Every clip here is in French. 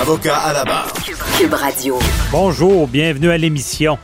Avocat à la barre. Cube Radio. Bonjour, bienvenue à l'émission.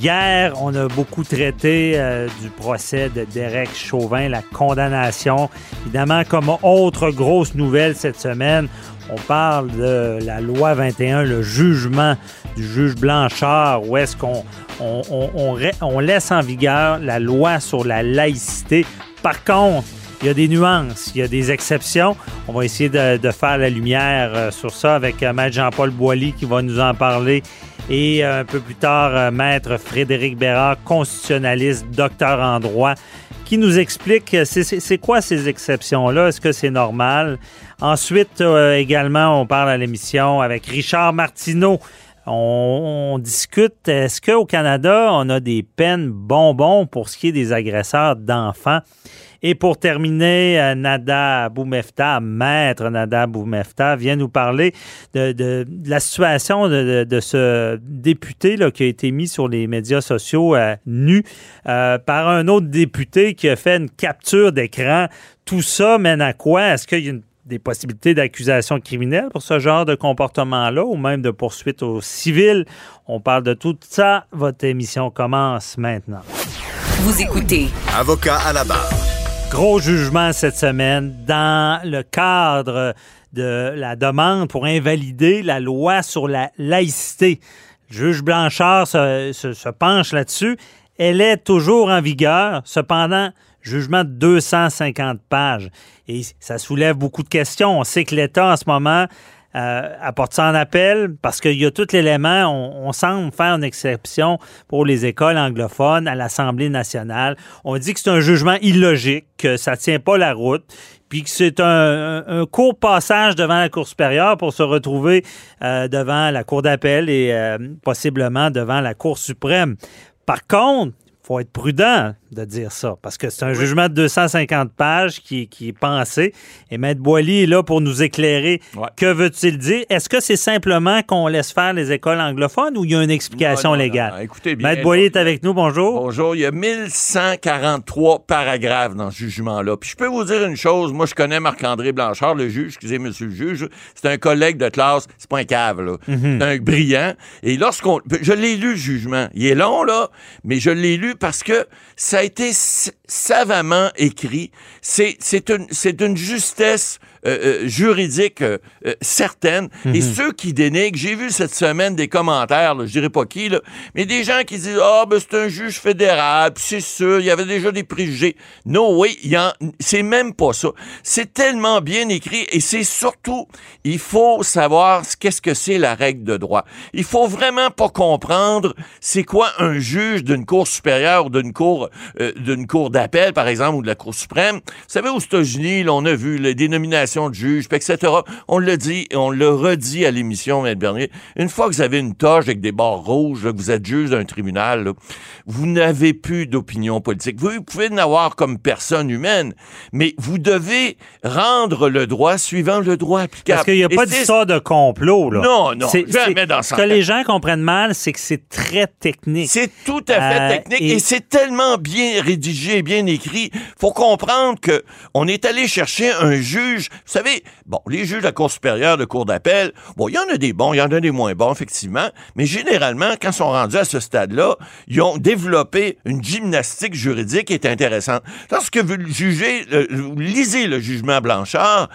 Hier, on a beaucoup traité euh, du procès de Derek Chauvin, la condamnation. Évidemment, comme autre grosse nouvelle cette semaine, on parle de la loi 21, le jugement du juge Blanchard, où est-ce qu'on on, on- on- on laisse en vigueur la loi sur la laïcité. Par contre, il y a des nuances, il y a des exceptions. On va essayer de, de faire la lumière euh, sur ça avec euh, Maître Jean-Paul Boilly qui va nous en parler. Et euh, un peu plus tard, Maître Frédéric Bérard, constitutionnaliste, docteur en droit, qui nous explique c'est- quoi ces exceptions-là, est-ce que c'est normal? Ensuite, également, on parle à l'émission avec Richard Martineau. On, on discute, est-ce qu'au Canada, on a des peines bonbons pour ce qui est des agresseurs d'enfants? Et pour terminer, euh, Nada Boumefta, maître Nada Boumefta, vient nous parler de, de- de la situation de, de- de ce député là, qui a été mis sur les médias sociaux euh, nu euh, par un autre député qui a fait une capture d'écran. Tout ça mène à quoi? Est-ce qu'il y a une- des possibilités d'accusation criminelle pour ce genre de comportement-là ou même de poursuite au civil? On parle de tout ça. Votre émission commence maintenant. Vous écoutez Avocat à la barre. Gros jugement cette semaine dans le cadre de la demande pour invalider la loi sur la laïcité. Le juge Blanchard se, se- se penche là-dessus. Elle est toujours en vigueur. Cependant, jugement de 250 pages. Et ça soulève beaucoup de questions. On sait que l'État, en ce moment, euh, apporte ça en appel parce qu'il y a tout l'élément. On, on semble faire une exception pour les écoles anglophones à l'Assemblée nationale. On dit que c'est un jugement illogique, que ça tient pas la route, puis que c'est un, court passage devant la Cour supérieure pour se retrouver euh, devant la Cour d'appel et euh, possiblement devant la Cour suprême. Par contre, faut être prudent de dire ça, parce que c'est un jugement de 250 pages qui, qui est pensé. Et Maître Boily est là pour nous éclairer. Ouais. Que veut-il dire? Est-ce que c'est simplement qu'on laisse faire les écoles anglophones ou il y a une explication Non, non, non, légale? non. Écoutez bien. Maître Boily est avec nous, bonjour. Bonjour, il y a 1143 paragraphes dans ce jugement-là. Puis je peux vous dire une chose, moi je connais Marc-André Blanchard, le juge, excusez monsieur le juge, c'est un collègue de classe, c'est pas un cave là, c'est un brillant. Et lorsqu'on, je l'ai lu le jugement, il est long là, mais je l'ai lu parce que ça a été savamment écrit. C'est c'est une c'est une justesse euh, euh, juridique euh, euh, certaine. Et ceux qui dénigrent, j'ai vu cette semaine des commentaires, je dirais pas qui, là, mais des gens qui disent Ah, ben c'est un juge fédéral, puis c'est sûr, il y avait déjà des préjugés. Non, oui, il y en- c'est même pas ça. C'est tellement bien écrit et c'est surtout, il faut savoir ce- qu'est-ce que c'est la règle de droit. Il faut vraiment pas comprendre c'est quoi un juge d'une cour supérieure ou d'une cour euh, d'une cour d'appel, par exemple, ou de la Cour suprême. Vous savez, aux États-Unis, on a vu les dénominations de juges, etc. On le dit et on le redit à l'émission, Maître Bernier. Une fois que vous avez une toge avec des barres rouges, là, que vous êtes juge d'un tribunal, là, vous n'avez plus d'opinion politique. Vous pouvez en avoir comme personne humaine, mais vous devez rendre le droit suivant le droit applicable. Parce qu'il n'y a pas d'histoire de complot. Là. Non, non, C'est- jamais dans Ce que les gens comprennent mal, c'est que c'est très technique. C'est tout à fait Euh, technique et- et, c'est tellement bien rédigé, bien écrit. Faut comprendre que on est allé chercher un juge. Vous savez, bon, les juges de la Cour supérieure, de Cour d'appel, bon, il y en a des bons, il y en a des moins bons, effectivement, mais généralement, quand ils sont rendus à ce stade-là, ils ont développé une gymnastique juridique qui est intéressante. Lorsque vous jugez, vous lisez le jugement Blanchard,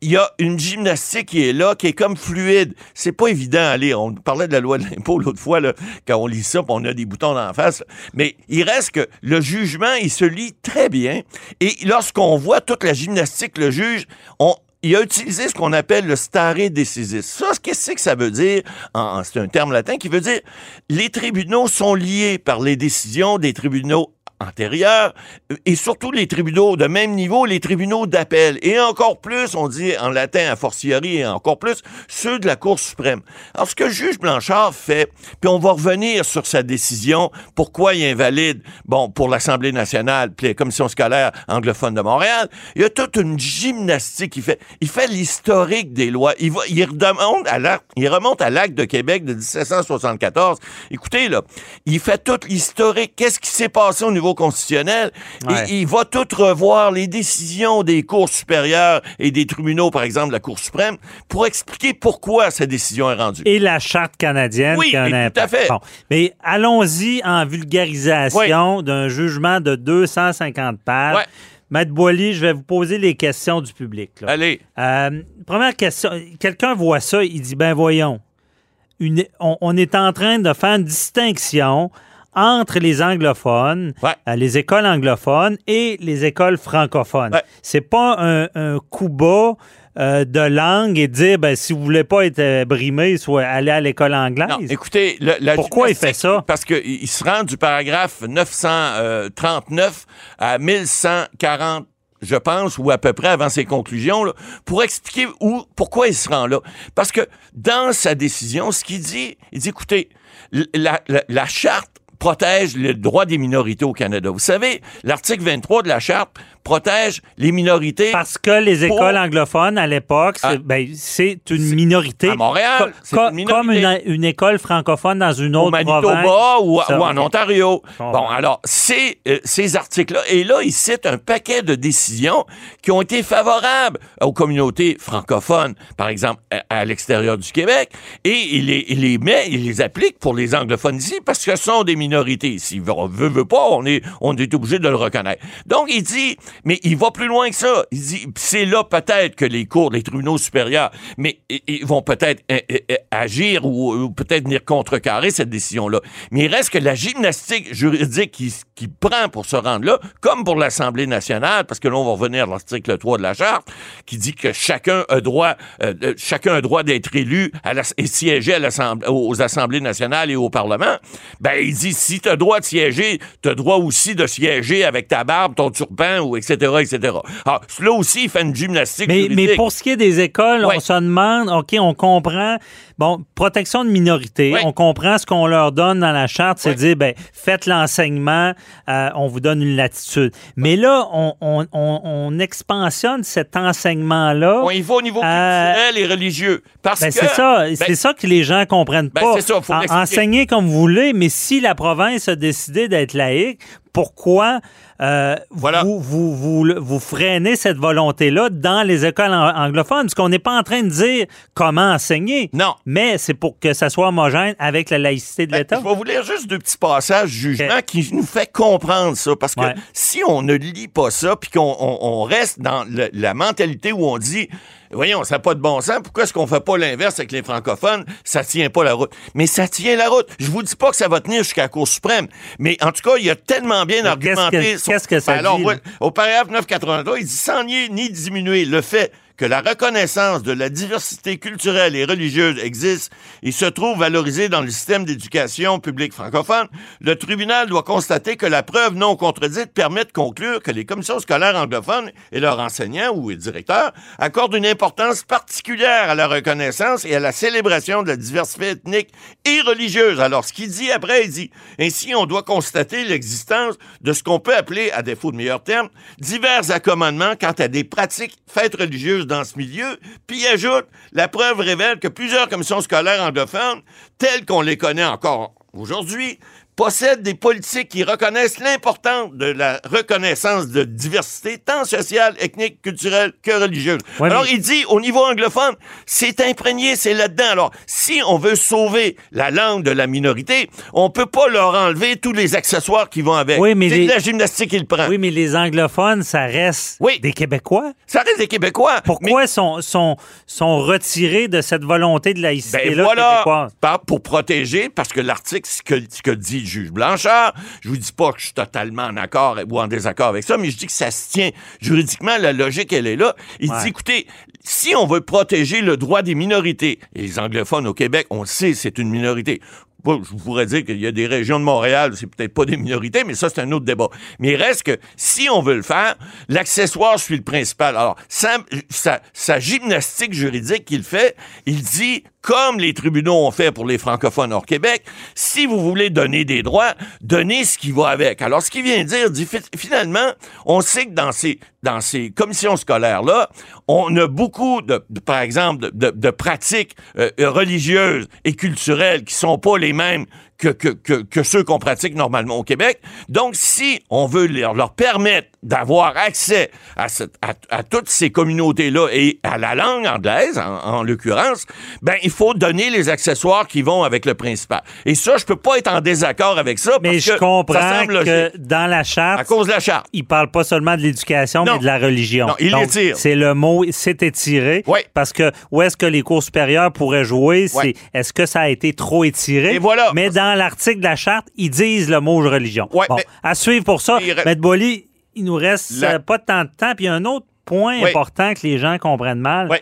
il y a une gymnastique qui est là, qui est comme fluide. C'est pas évident à lire. On parlait de la loi de l'impôt l'autre fois, là, quand on lit ça, on a des boutons en face. Mais il reste que le jugement, il se lit très bien. Et lorsqu'on voit toute la gymnastique, le juge, on, il a utilisé ce qu'on appelle le stare decisis. Ça, qu'est-ce que ça veut dire? C'est un terme latin qui veut dire les tribunaux sont liés par les décisions des tribunaux antérieurs et surtout les tribunaux de même niveau, les tribunaux d'appel. Et encore plus, on dit en latin a fortiori et encore plus, ceux de la Cour suprême. Alors, ce que le juge Blanchard fait, puis on va revenir sur sa décision, pourquoi il invalide, bon, pour l'Assemblée nationale, puis la Commission scolaire anglophone de Montréal, il y a toute une gymnastique qu'il fait. Il fait l'historique des lois. Il, va, il, remonte à l'acte, il remonte à l'acte de Québec de 1774. Écoutez, là, il fait tout l'historique. Qu'est-ce qui s'est passé au niveau constitutionnel? Ouais. Et il va tout revoir les décisions des cours supérieures et des tribunaux, par exemple, de la Cour suprême, pour expliquer pourquoi cette décision est rendue. Et la charte canadienne Oui, qui a un et tout à fait. Bon. Mais allons-y en vulgarisation d'un jugement de 250 pages. Ouais. Maître Boily, je vais vous poser les questions du public. là. Allez. Euh, première question. Quelqu'un voit ça, il dit ben voyons, une- on, on est en train de faire une distinction entre les anglophones, Ouais. euh, les écoles anglophones et les écoles francophones. Ouais. C'est pas un, un coup bas euh, de langue et dire ben si vous voulez pas être euh, brimé, soit aller à l'école anglaise. Non, écoutez, le- la Pourquoi il fait ça? Parce qu'il il se rend du paragraphe 939 à 1140 je pense, ou à peu près avant ses conclusions, là, pour expliquer où, pourquoi il se rend là. Parce que dans sa décision, ce qu'il dit, il dit, écoutez, l- la, la- la charte protège le droit des minorités au Canada. Vous savez, l'article 23 de la charte protège les minorités Parce que les Pour- écoles anglophones, à l'époque, c'est Ah. ben, c'est une minorité. à Montréal. C'est co- une minorité. comme une, une école francophone dans une au autre Manitoba province. ou, Ça, ou en. Ontario. Bon, alors, ces, euh, ces articles-là, et là, ils citent un paquet de décisions qui ont été favorables aux communautés francophones, par exemple, à, à l'extérieur du Québec, et il les, il les met, il les applique pour les anglophones ici, parce que ce sont des minorités. S'il veut, veut, veut pas, on est, on est obligé de le reconnaître. Donc, il dit, mais il va plus loin que ça. Il dit, c'est là peut-être que les cours, les tribunaux supérieurs, mais ils vont peut-être euh, euh, euh, agir ou, peut-être venir contrecarrer cette décision-là. Mais il reste que la gymnastique juridique qui, prend pour se rendre là, comme pour l'Assemblée nationale, parce que là, on va revenir à l'article 3 de la Charte, qui dit que chacun a droit, euh, euh, chacun a droit d'être élu et siéger à aux Assemblées nationales et au Parlement. Ben, il dit, si tu as droit de siéger, tu as droit aussi de siéger avec ta barbe, ton turban, ou etc., etc. Alors, là aussi, il fait une gymnastique Mais, juridique. mais pour ce qui est des écoles, Ouais. on se demande, OK, on comprend, bon, protection de minorité, on comprend ce qu'on leur donne dans la charte, c'est Ouais. dire, ben, faites l'enseignement, euh, on vous donne une latitude. Mais là, on, on, on, on expansionne cet enseignement-là. On y va au niveau Euh, culturel et religieux. Parce Ben, que... c'est ça, ben, c'est ça que les gens comprennent Ben, pas. c'est ça, faut En- l'expliquer. Enseignez comme vous voulez, mais si la province a décidé d'être laïque, pourquoi euh, Voilà. vous, vous, vous, vous freinez cette volonté-là dans les écoles ang- anglophones? Parce qu'on n'est pas en train de dire comment enseigner. Non. Mais c'est pour que ça soit homogène avec la laïcité de Ben, l'État. je vais vous lire juste deux petits passages du jugement qui nous fait comprendre ça. Parce que Ouais. si on ne lit pas ça, puis qu'on on- on reste dans le- la mentalité où on dit, voyons, ça n'a pas de bon sens, pourquoi est-ce qu'on fait pas l'inverse avec les francophones? Ça tient pas la route. Mais ça tient la route. Je vous dis pas que ça va tenir jusqu'à la Cour suprême, mais en tout cas, il y a tellement bien Mais qu'est-ce argumenté. que- qu'est-ce que ça Ben alors, dit, ouais, là? au paragraphe 983, il dit sans nier ni diminuer le fait que la reconnaissance de la diversité culturelle et religieuse existe et se trouve valorisée dans le système d'éducation publique francophone, le tribunal doit constater que la preuve non contredite permet de conclure que les commissions scolaires anglophones et leurs enseignants ou directeurs accordent une importance particulière à la reconnaissance et à la célébration de la diversité ethnique et religieuse. Alors, ce qu'il dit après, il dit, ainsi, on doit constater l'existence de ce qu'on peut appeler, à défaut de meilleurs termes, divers accommodements quant à des pratiques fêtes religieuses dans ce milieu, puis ajoute, la preuve révèle que plusieurs commissions scolaires anglophones, telles qu'on les connaît encore aujourd'hui, possède des politiques qui reconnaissent l'importance de la reconnaissance de diversité, tant sociale, ethnique, culturelle que religieuse. Ouais, Alors, mais- il dit, au niveau anglophone, c'est imprégné, c'est là-dedans. Alors, si on veut sauver la langue de la minorité, on peut pas leur enlever tous les accessoires qui vont avec. Oui, mais c'est les- de la gymnastique qu'il prend. Oui, mais les anglophones, ça reste Oui. des Québécois. Ça reste des Québécois. Pourquoi sont, sont, sont retirés de cette volonté de Ben laïcité-là voilà, québécoise? Par- pour protéger, parce que l'article, ce que, ce que dit juge Blanchard, je vous dis pas que je suis totalement en accord ou en désaccord avec ça, mais je dis que ça se tient juridiquement, la logique, elle est là. Il Ouais. dit, écoutez, si on veut protéger le droit des minorités, et les anglophones au Québec, on le sait, c'est une minorité. Je pourrais dire qu'il y a des régions de Montréal, c'est peut-être pas des minorités, mais ça, c'est un autre débat. Mais il reste que, si on veut le faire, l'accessoire suit le principal. Alors, sa, gymnastique juridique qu'il fait, il dit, comme les tribunaux ont fait pour les francophones hors Québec, si vous voulez donner des droits, donnez ce qui va avec. Alors, ce qu'il vient dire, dit, fi- finalement, on sait que dans ces, dans ces commissions scolaires-là, on a beaucoup, de, par exemple, de pratiques euh, religieuses et culturelles qui sont pas les mêmes que, que, que, que ceux qu'on pratique normalement au Québec. Donc, si on veut leur, leur permettre d'avoir accès à, cette- à, à toutes ces communautés-là et à la langue anglaise, en, en l'occurrence, ben, il faut donner les accessoires qui vont avec le principal. Et ça, je peux pas être en désaccord avec ça. Mais parce je que comprends ça semble que dans la charte, À cause de la charte. il parle pas seulement de l'éducation, mais de la religion. Non, il l'étire. C'est le mot, c'est étiré. Oui. Parce que où est-ce que les cours supérieurs pourraient jouer? C'est Ouais. est-ce que ça a été trop étiré? Et voilà. Mais dans l'article de la charte, ils disent le mot religion. Ouais, bon, mais- à suivre pour ça. Il re- Maître Boily, il nous reste La- euh, pas tant de temps. Puis il y a un autre point Oui. important que les gens comprennent mal. Oui,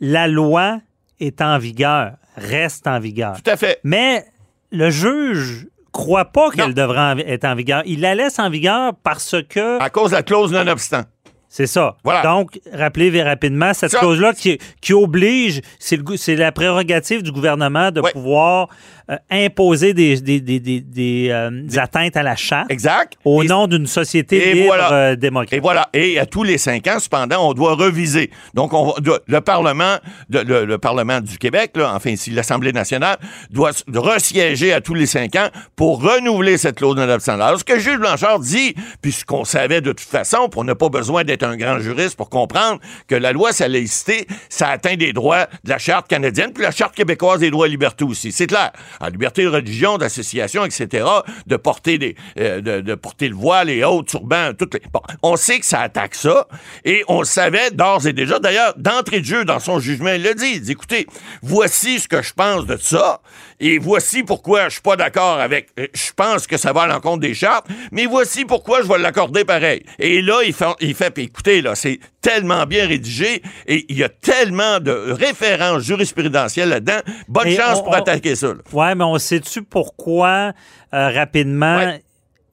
La loi est en vigueur, reste en vigueur. tout à fait. Mais le juge croit pas qu'elle devrait être en vigueur. Il la laisse en vigueur parce que À cause de la clause non-obstant. c'est ça. Voilà. Donc, rappelez rapidement cette clause-là qui, qui oblige, c'est la prérogative du gouvernement de pouvoir euh, imposer des, des, des, des- des, euh, des atteintes à la charte Exact. au Et- nom d'une société et libre voilà. euh, Et voilà. Et à tous les cinq ans, cependant, on doit reviser. Donc, on, le Parlement, de- le, le Parlement du Québec, là, enfin ici l'Assemblée nationale, doit resiéger à tous les cinq ans pour renouveler cette clause non obstant. Alors, ce que Jules Blanchard dit, puis ce qu'on savait de toute façon, on n'a pas besoin d'être un grand juriste pour comprendre que la loi sur la laïcité, ça atteint des droits de la Charte canadienne, puis la Charte québécoise des droits et libertés aussi. C'est clair. La liberté de religion, d'association, etc., de porter des, euh, de, de porter le voile et autres, turban, toutes les... Bon, on sait que ça attaque ça, et on le savait d'ores et déjà. D'ailleurs, d'entrée de jeu, dans son jugement, il l'a dit. Il dit, écoutez, voici ce que je pense de ça, et voici pourquoi je suis pas d'accord avec... euh, Je pense que ça va à l'encontre des chartes, mais voici pourquoi je vais l'accorder pareil. Et là, il fait... Il fait écoutez, là, c'est tellement bien rédigé, et il y a tellement de références jurisprudentielles là-dedans. Bonne Et chance on- pour on- attaquer ça. là. Ouais, mais on sait-tu pourquoi, euh, rapidement, Ouais.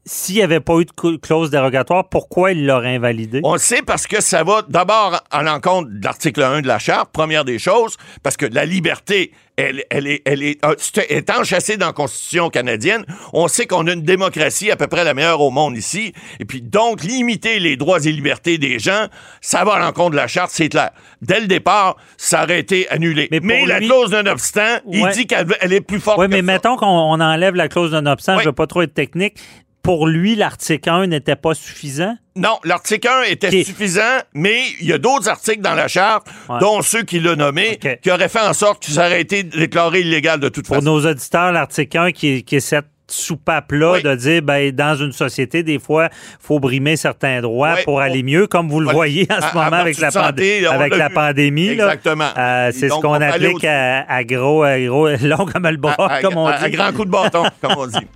S'il n'y avait pas eu de clause dérogatoire, pourquoi il l'aurait invalidé? On le sait parce que ça va d'abord à l'encontre de l'article 1 de la Charte, première des choses, parce que la liberté, elle, elle est, elle est, euh, est enchâssée dans la Constitution canadienne. On sait qu'on a une démocratie à peu près la meilleure au monde ici. Et puis, donc, limiter les droits et libertés des gens, ça va à l'encontre de la Charte, c'est clair. Dès le départ, ça aurait été annulé. Mais la lui- clause non-obstant, il Ouais. dit qu'elle elle est plus forte Oui, mais mettons qu'on on enlève la clause non-obstant, Oui. je ne veux pas trop être technique. Pour lui, l'article 1 n'était pas suffisant? Non, l'article 1 était suffisant, mais il y a d'autres articles dans la charte, Ouais. dont ceux qu'il a nommés, Ok. qui auraient fait en sorte que ça aurait été déclaré illégal de toute Pour façon. nos auditeurs, l'article 1 qui est, qui est cette soupape-là Oui. de dire, ben, dans une société, des fois, faut brimer certains droits Oui. pour aller mieux, comme vous le voyez en À- ce moment avec la, santé, avec l'a pandémie. là. Exactement. Euh, c'est ce qu'on applique à, à gros, à gros, long comme le bras, à, comme on dit. à grand coup de bâton, comme on dit.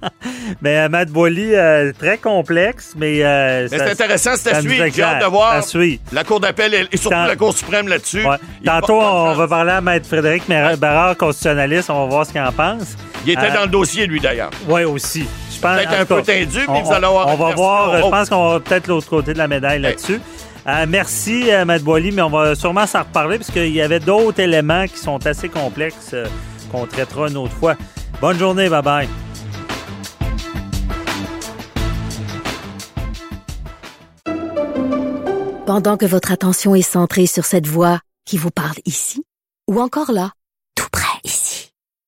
Mais euh, Matt Boily, euh, très complexe, mais... euh, Mais c'est intéressant, c'est à suivre. J'ai hâte de voir la Cour d'appel et, et surtout Tant- la Cour suprême là-dessus. Ouais. Tantôt, on va parler à Maître Frédéric Barrard, constitutionnaliste. On va voir ce qu'il en pense. Il était Euh, dans le dossier, lui, d'ailleurs. Oui, aussi. Je pense, Peut-être un peu cas, tendu, mais on, vous allez avoir On va voir. Je pense qu'on va peut-être l'autre côté de la médaille là-dessus. Euh, merci, euh, Matt Boily, mais on va sûrement s'en reparler parce qu'il y avait d'autres éléments qui sont assez complexes euh, qu'on traitera une autre fois. Bonne journée, bye-bye. Pendant que votre attention est centrée sur cette voix qui vous parle ici, ou encore là,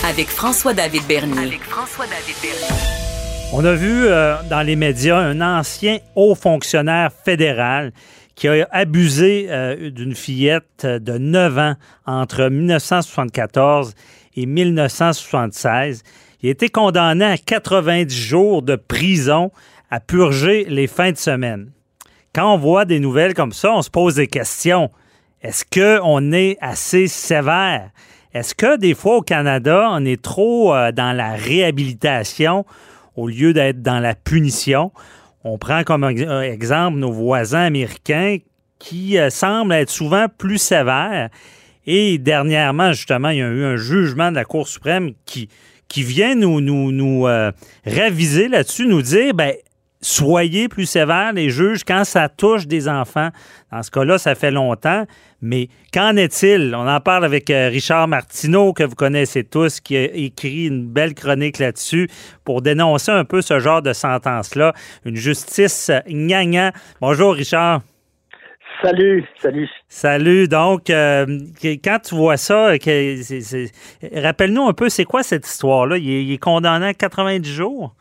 Avec François-David Bernier. On a vu euh, dans les médias un ancien haut fonctionnaire fédéral qui a abusé euh, d'une fillette de 9 ans entre 1974 et 1976. Il a été condamné à 90 jours de prison à purger les fins de semaine. Quand on voit des nouvelles comme ça, on se pose des questions. Est-ce qu'on est assez sévère? Est-ce que des fois au Canada, on est trop euh, dans la réhabilitation au lieu d'être dans la punition? On prend comme euh, exemple nos voisins américains qui euh, semblent être souvent plus sévères. Et dernièrement, justement, il y a eu un jugement de la Cour suprême qui, qui vient nous, nous, nous réviser là-dessus, nous dire, ben, soyez plus sévères, les juges, quand ça touche des enfants. Dans ce cas-là, ça fait longtemps. Mais qu'en est-il? On en parle avec euh, Richard Martineau, que vous connaissez tous, qui a écrit une belle chronique là-dessus pour dénoncer un peu ce genre de sentence-là. Une justice gnangnan. Bonjour, Richard. Salut, salut. Salut. Donc, euh, quand tu vois ça, rappelle-nous un peu, c'est quoi cette histoire-là? Il, il est condamné à 90 jours?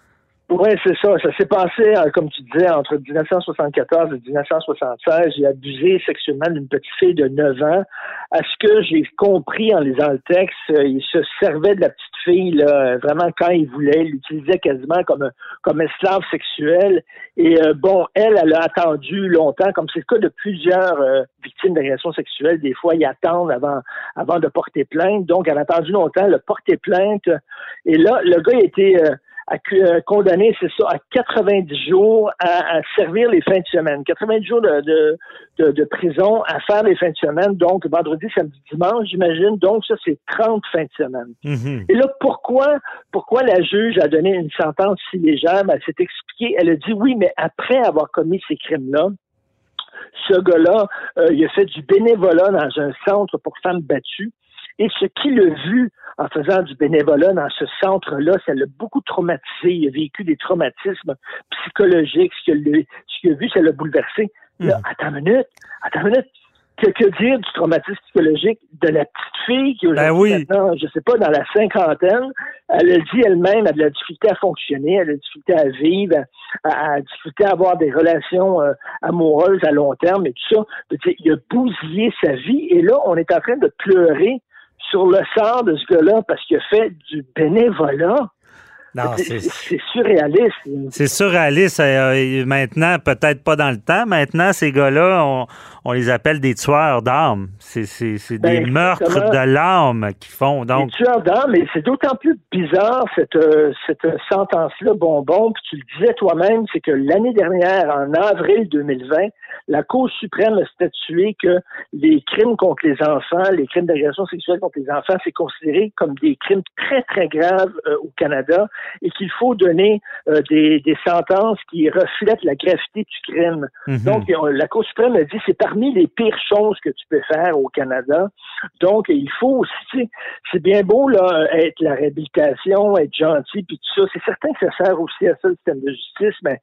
Oui, c'est ça. Ça s'est passé, euh, comme tu disais, entre 1974 et 1976. J'ai abusé sexuellement d'une petite fille de 9 ans. À ce que j'ai compris en lisant le texte, euh, il se servait de la petite fille, là, vraiment quand il voulait. Il l'utilisait quasiment comme, comme esclave sexuel. Et euh, bon, elle, elle a attendu longtemps, comme c'est le cas de plusieurs victimes d'agressions sexuelles. Des fois, ils attendent avant, avant de porter plainte. Donc, elle a attendu longtemps, elle a porté plainte. Et là, le gars a été... euh, accu- euh, condamné, c'est ça, à 90 jours à, à servir les fins de semaine. 90 jours de, de, de, de prison à faire les fins de semaine, donc vendredi, samedi, dimanche, j'imagine. Donc, ça, c'est 30 fins de semaine. Mhm. Et là, pourquoi, pourquoi la juge a donné une sentence si légère? Ben, elle s'est expliquée. Elle a dit oui, mais après avoir commis ces crimes-là, ce gars-là, euh, il a fait du bénévolat dans un centre pour femmes battues. Et ce qu'il a vu en faisant du bénévolat dans ce centre-là, ça l'a beaucoup traumatisé. Il a vécu des traumatismes psychologiques. Ce qu'il a, vu, ça l'a bouleversé. Là, attends une minute, attends une minute. Que, que dire du traumatisme psychologique de la petite fille qui Ben aujourd'hui, oui. maintenant, je sais pas, dans la cinquantaine, elle a dit elle-même, elle a de la difficulté à fonctionner, elle a de la difficulté à vivre, à, à, difficulté à avoir des relations euh, amoureuses à long terme et tout ça. Il a bousillé sa vie et là, on est en train de pleurer sur le sort de ce gars-là parce qu'il a fait du bénévolat. C'est- surréaliste. C'est surréaliste. euh, et maintenant, peut-être pas dans le temps. Maintenant, ces gars-là, on, on les appelle des tueurs d'âmes. C'est, c'est Ben, des meurtres de l'âme qu'ils font. Donc, Les tueurs d'âmes, mais c'est d'autant plus bizarre cette, euh, cette sentence-là, bonbon, puis tu le disais toi-même, c'est que l'année dernière, en avril 2020, la Cour suprême a statué que les crimes contre les enfants, les crimes d'agression sexuelle contre les enfants, c'est considéré comme des crimes très, très graves euh, au Canada et qu'il faut donner euh, des, des sentences qui reflètent la gravité du crime. mhm. Donc, la Cour suprême a dit c'est parmi les pires choses que tu peux faire au Canada. Donc, il faut aussi, tu sais, c'est bien beau, là, être la réhabilitation, être gentil, puis tout ça. C'est certain que ça sert aussi à ça, le système de justice, mais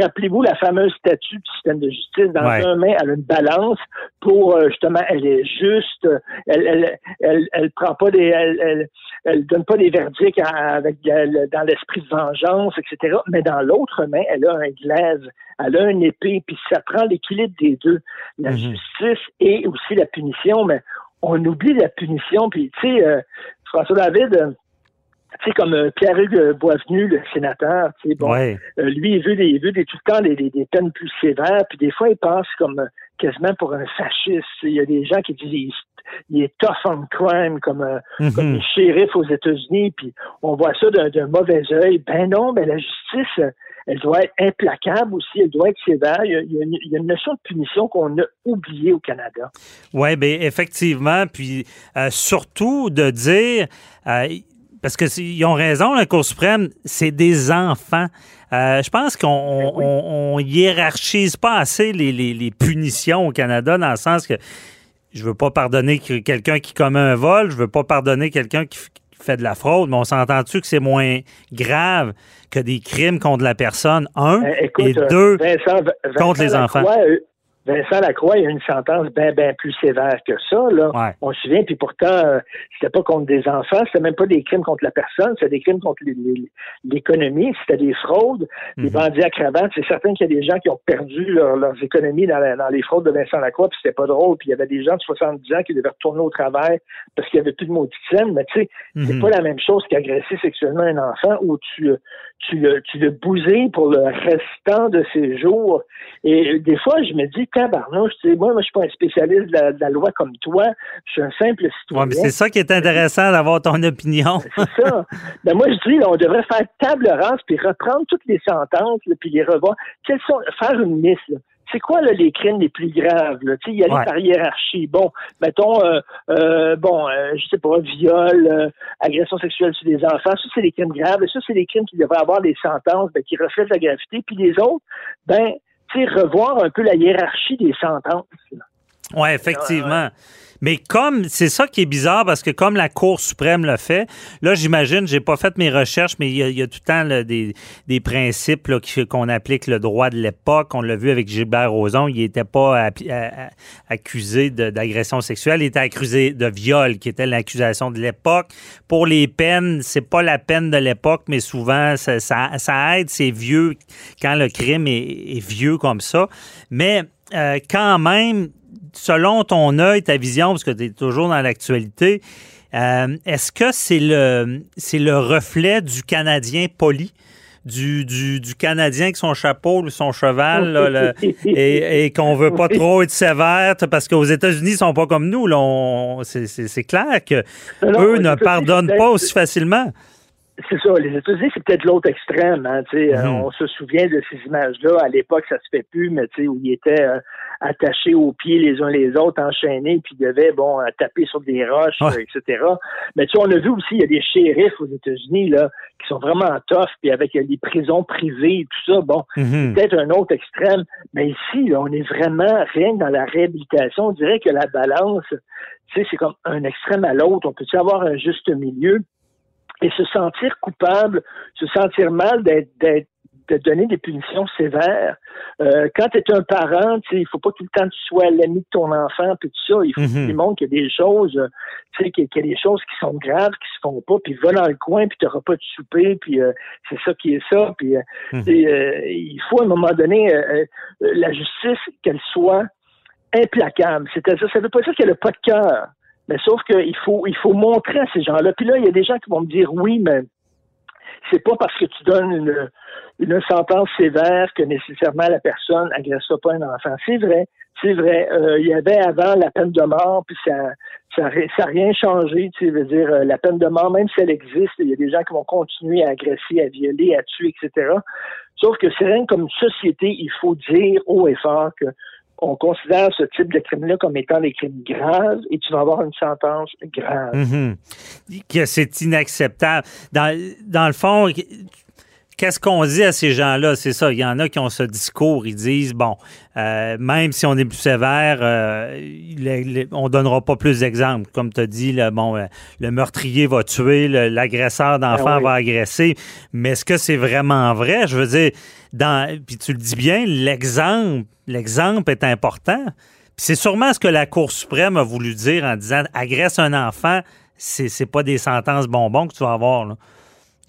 rappelez-vous la fameuse statue du système de justice. Dans Ouais. un main, elle a une balance pour, euh, justement, elle est juste, elle, elle, elle, elle prend pas des, elle, elle, donne pas des verdicts à- avec euh, dans l'esprit de vengeance, etc. Mais dans l'autre main, elle a un glaise, elle a une épée, puis ça prend l'équilibre des deux, la Mhm. justice et aussi la punition. Mais on oublie la punition, puis tu sais, euh, François David. euh, tu sais, comme euh, Pierre-Hugues Boisvenu, le sénateur, tu sais, bon, ouais. euh, lui, il veut, des, il veut des, tout le temps des, des, des peines plus sévères, puis des fois, il passe comme euh, quasiment pour un fasciste. Il y a des gens qui disent il, il est tough on crime, comme, euh, comme Mhm. les shérifs aux États-Unis, puis on voit ça d'un mauvais œil. Ben non, mais la justice, elle doit être implacable aussi, elle doit être sévère. Il y a, il y a une, il y a une notion de punition qu'on a oubliée au Canada. Oui, bien, effectivement. Puis euh, surtout de dire, euh, parce que c'est- ils ont raison, la Cour suprême, c'est des enfants. Euh, je pense qu'on on, on- on hiérarchise pas assez les, les- les punitions au Canada dans le sens que je veux pas pardonner que- quelqu'un qui commet un vol, je veux pas pardonner quelqu'un qui, fait de la fraude, mais on s'entend-tu que c'est moins grave que des crimes contre la personne, un, Euh, écoute, et deux, Vincent, Vincent contre les enfants? Lacroix, Vincent Lacroix, il y a une sentence bien, bien plus sévère que ça. Là. Ouais. On se souvient, puis pourtant, euh, c'était pas contre des enfants, c'était même pas des crimes contre la personne, c'était des crimes contre l'économie, c'était des fraudes, des Mhm. bandits à cravate. C'est certain qu'il y a des gens qui ont perdu leur- leurs économies dans, la- dans les fraudes de Vincent Lacroix, puis c'était pas drôle. Puis il y avait des gens de 70 ans qui devaient retourner au travail parce qu'il y avait plus de maudite scène, mais tu sais, c'est Mhm. pas la même chose qu'agresser sexuellement un enfant où tu, euh, tu le, tu le bousilles pour le restant de ses jours. Et euh, des fois, je me dis, tabarnouche, tu sais, moi, moi, je suis pas un spécialiste de la, de la loi comme toi. Je suis un simple Ouais, citoyen. mais c'est ça qui est intéressant d'avoir ton opinion. C'est ça. Ben moi, je dis, là, on devrait faire table rase puis reprendre toutes les sentences, là, puis les revoir. Quelles sont, faire une liste, là. C'est quoi là, les crimes les plus graves? Sais, y aller Ouais. par hiérarchie. Bon, mettons, euh, euh, bon, euh, je sais pas, viol, euh, agression sexuelle sur des enfants, ça, c'est des crimes graves. Et ça, c'est des crimes qui devraient avoir des sentences ben, qui reflètent la gravité. Puis les autres, ben, revoir un peu la hiérarchie des sentences. Oui, effectivement. Mais comme c'est ça qui est bizarre parce que comme la Cour suprême le fait, là j'imagine, j'ai pas fait mes recherches, mais il y a, il y a tout le temps là, des, des principes qu'on applique le droit de l'époque. On l'a vu avec Gilbert Rozon, il n'était pas à- à- accusé d'agression sexuelle, il était accusé de viol, qui était l'accusation de l'époque. Pour les peines, c'est pas la peine de l'époque, mais souvent ça, ça, ça aide, c'est vieux quand le crime est, est vieux comme ça. Mais euh, quand même, selon ton œil, ta vision, parce que tu es toujours dans l'actualité, euh, est-ce que c'est le, c'est le reflet du Canadien poli? Du, du, du Canadien avec son chapeau, son cheval, là, et, et qu'on veut pas trop être sévère, parce qu'aux États-Unis, ils sont pas comme nous. Là, on- c'est, c'est- c'est clair que Non, eux ne pardonnent pas aussi facilement. C'est ça, les États-Unis, c'est peut-être l'autre extrême. Hein, tu sais, euh, Mhm. on se souvient de ces images-là. À l'époque, ça se fait plus, mais où ils étaient euh, attachés aux pieds les uns les autres, enchaînés, puis ils devaient, bon, euh, taper sur des roches, Ouais. etc. Mais on a vu aussi, il y a des shérifs aux États-Unis, là, qui sont vraiment tough, puis avec les prisons privées et tout ça. Bon, Mhm. peut-être un autre extrême. Mais ici, là, on est vraiment rien que dans la réhabilitation. On dirait que la balance, tu sais, c'est comme un extrême à l'autre. On peut-tu avoir un juste milieu? Et se sentir coupable, se sentir mal d'être d'être de donner des punitions sévères. Euh, quand tu es un parent, tu sais, il faut pas tout le temps que tu sois l'ami de ton enfant puis tout ça. Il faut Mhm. que tu montres qu'il y a des choses, euh, tu sais, qu'il y a des choses qui sont graves, qui se font pas, puis va dans le coin, puis tu n'auras pas de souper, puis euh, c'est ça qui est ça. Puis euh, Mhm. sais, euh, il faut à un moment donné euh, la justice qu'elle soit implacable. C'est-à-dire, ça veut pas dire qu'elle n'a pas de cœur. Mais sauf qu'il faut, il faut montrer à ces gens-là. Puis là, il y a des gens qui vont me dire oui, mais c'est pas parce que tu donnes une, une sentence sévère que nécessairement la personne agressera pas un enfant. C'est vrai, c'est vrai. Euh, il y avait avant la peine de mort, puis ça ça n'a rien changé. Tu veut dire, euh, la peine de mort, même si elle existe, il y a des gens qui vont continuer à agresser, à violer, à tuer, etc. Sauf que c'est rien comme société, il faut dire haut et fort que on considère ce type de crime-là comme étant des crimes graves et tu vas avoir une sentence grave. Mhm. Que c'est inacceptable. Dans, dans le fond, qu'est-ce qu'on dit à ces gens-là? C'est ça. Il y en a qui ont ce discours. Ils disent, bon, euh, même si on est plus sévère, euh, on donnera pas plus d'exemples. Comme tu as dit, le, bon, euh, le meurtrier va tuer, l'agresseur d'enfants Ah oui. va agresser. Mais est-ce que c'est vraiment vrai? Je veux dire, dans, puis tu le dis bien, l'exemple, l'exemple est important. Puis c'est sûrement ce que la Cour suprême a voulu dire en disant agresse un enfant, c'est, c'est pas des sentences bonbons que tu vas avoir. Là.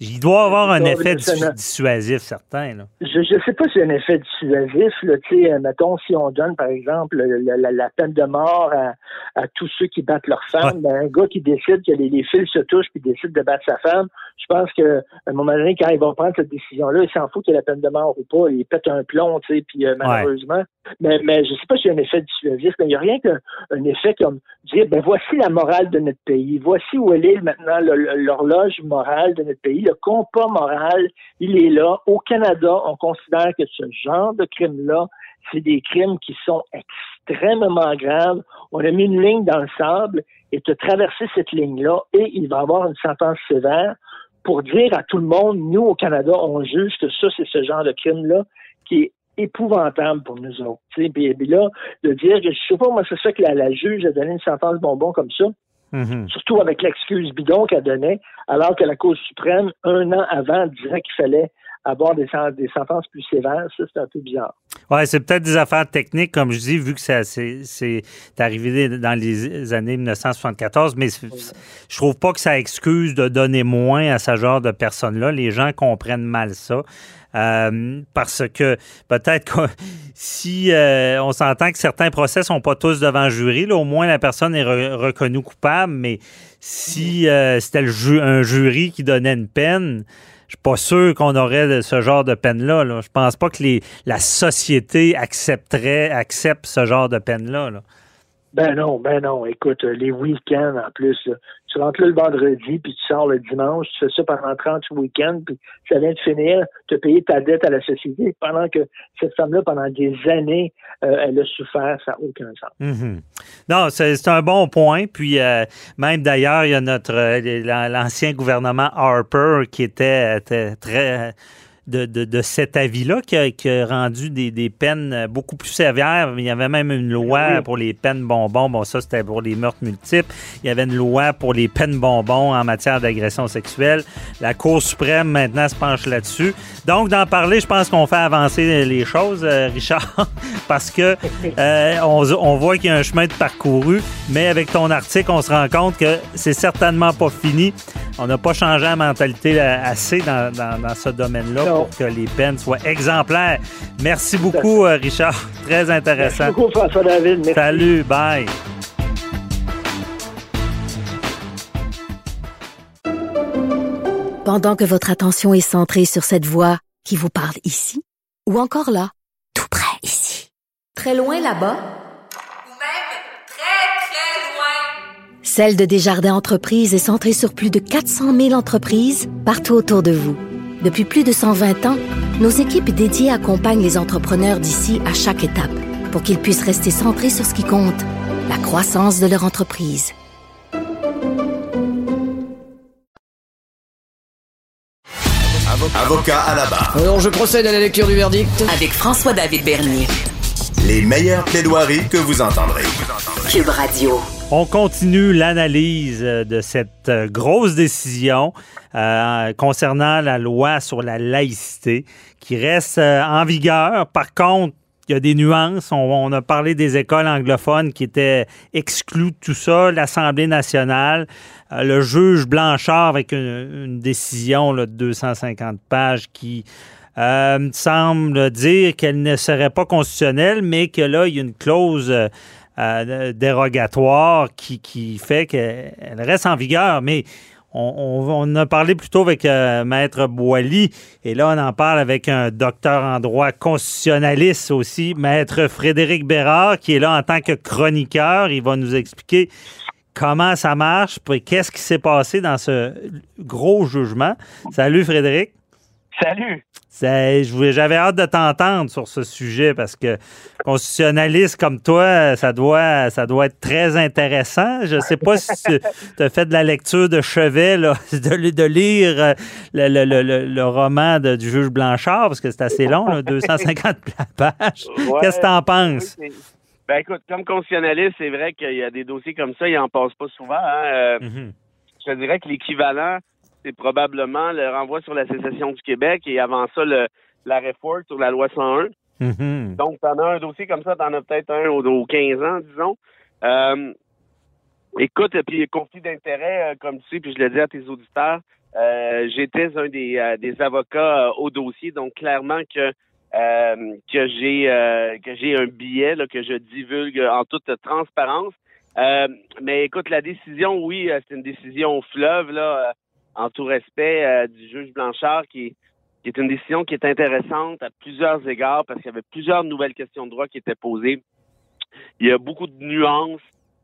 Il doit avoir un effet dissuasif certain. Là. Je ne sais pas a un effet dissuasif. Là, euh, mettons, si on donne, par exemple, le- le- la, la peine de mort à, à tous ceux qui battent leur femme, ben, un gars qui décide que les, les fils se touchent puis décide de battre sa femme, je pense qu'à un moment donné, quand il va prendre cette décision-là, il s'en fout qu'il y ait la peine de mort ou pas. Il pète un plomb, tu sais, puis euh, malheureusement. Mais, mais je ne sais pas a un effet dissuasif, mais il n'y a rien qu'un un effet comme dire, ben voici la morale de notre pays, voici où elle est maintenant l'horloge morale de notre pays, le compas moral, il est là. Au Canada, on considère que ce genre de crime-là, c'est des crimes qui sont extrêmement graves. On a mis une ligne dans le sable et tu as traversé cette ligne-là et il va avoir une sentence sévère pour dire à tout le monde, nous, au Canada, on juge que ça, c'est ce genre de crime-là qui est épouvantable pour nous autres. Puis, là, de dire que je sais pas moi, c'est ça que la juge a donné une sentence bonbon comme ça, Mhm. surtout avec l'excuse bidon qu'elle donnait, alors que la Cour suprême, un an avant, disait qu'il fallait avoir des, sen- des sentences plus sévères. Ça, c'est un peu bizarre. Ouais, c'est peut-être des affaires techniques, comme je dis, vu que c'est, c'est arrivé dans les années 1974, mais je trouve pas que ça excuse de donner moins à ce genre de personnes-là. Les gens comprennent mal ça. Euh, parce que peut-être que si euh, on s'entend que certains procès sont pas tous devant jury, là, au moins la personne est re- reconnue coupable, mais si euh, c'était ju- un jury qui donnait une peine, je suis pas sûr qu'on aurait ce genre de peine-là. Là. Je pense pas que les, la société accepterait, accepte ce genre de peine-là. là. Ben non, ben non. Écoute, euh, les week-ends en plus, tu rentres là le vendredi, puis tu sors le dimanche, tu fais ça pendant 30 week-ends, puis ça vient de finir, tu as payé ta dette à la société, pendant que cette femme-là, pendant des années, euh, elle a souffert, ça n'a aucun sens. Mhm. Non, c'est un bon point. Puis euh, même d'ailleurs, il y a notre l'an- l'ancien gouvernement Harper qui était, très de, de- de cet avis-là, qui a, qui a rendu des, des peines beaucoup plus sévères. Il y avait même une loi Oui. pour les peines bonbons. Bon, ça, c'était pour les meurtres multiples. Il y avait une loi pour les peines bonbons en matière d'agression sexuelle. La Cour suprême, maintenant, se penche là-dessus. Donc, d'en parler, je pense qu'on fait avancer les choses, euh, Richard, parce que euh, on, on voit qu'il y a un chemin de parcouru, mais avec ton article, on se rend compte que c'est certainement pas fini. On n'a pas changé la mentalité euh, assez dans, dans- dans ce domaine-là. Pour que les peines soient exemplaires. Merci beaucoup, euh, Richard. Très Merci intéressant. beaucoup, François David. Merci. Salut, bye. Pendant que votre attention est centrée sur cette voix qui vous parle ici, ou encore là, tout près ici, très loin là-bas, Ou même très, très loin. Celle de Desjardins Entreprises est centrée sur plus de 400 000 entreprises partout autour de vous. Depuis plus de 120 ans, nos équipes dédiées accompagnent les entrepreneurs d'ici à chaque étape pour qu'ils puissent rester centrés sur ce qui compte, la croissance de leur entreprise. Avocat à la barre. Alors je procède à la lecture du verdict. Avec François-David Bernier. Les meilleures plaidoiries que vous entendrez. Cube Radio. On continue l'analyse euh, de cette euh, grosse décision euh, concernant la loi sur la laïcité qui reste en vigueur. Par contre, il y a des nuances. On, a parlé des écoles anglophones qui étaient exclues de tout ça, l'Assemblée nationale, le juge Blanchard avec une, décision de 250 pages qui semble dire qu'elle ne serait pas constitutionnelle, mais que là, il y a une clause euh, dérogatoire qui, fait qu'elle reste en vigueur. Mais on, a parlé plutôt avec euh, Maître Boily, et là, on en parle avec un docteur en droit constitutionnaliste aussi, Maître Frédéric Bérard, qui est là en tant que chroniqueur. Il va nous expliquer comment ça marche, puis qu'est-ce qui s'est passé dans ce gros jugement. Salut Frédéric. Salut. J'avais hâte de t'entendre sur ce sujet parce que constitutionnaliste comme toi, ça doit, ça doit être très intéressant. Je ne sais pas si tu as fait de la lecture de chevet, là, de, de lire le, le- le- le- roman de- du juge Blanchard, parce que c'est assez long, là, 250 pages. Qu'est-ce que tu en penses? Ben écoute, comme constitutionnaliste, c'est vrai qu'il y a des dossiers comme ça, il en passe pas souvent. hein. Euh, Mhm. je te dirais que l'équivalent, c'est probablement le renvoi sur la sécession du Québec et avant ça, le, l'arrêt Ford sur la loi 101. Mhm. Donc, t'en as un dossier comme ça, t'en as peut-être un aux, aux 15 ans, disons. Euh, écoute, puis conflit d'intérêt, euh, comme tu sais, puis je le dis à tes auditeurs, euh, j'étais un des, euh, des avocats au dossier, donc clairement que que j'ai que j'ai un billet là, que je divulgue en toute transparence. Mais écoute, la décision, oui, c'est une décision fleuve là, en tout respect euh, du juge Blanchard, qui, qui est une décision qui est intéressante à plusieurs égards parce qu'il y avait plusieurs nouvelles questions de droit qui étaient posées. Il y a beaucoup de nuances,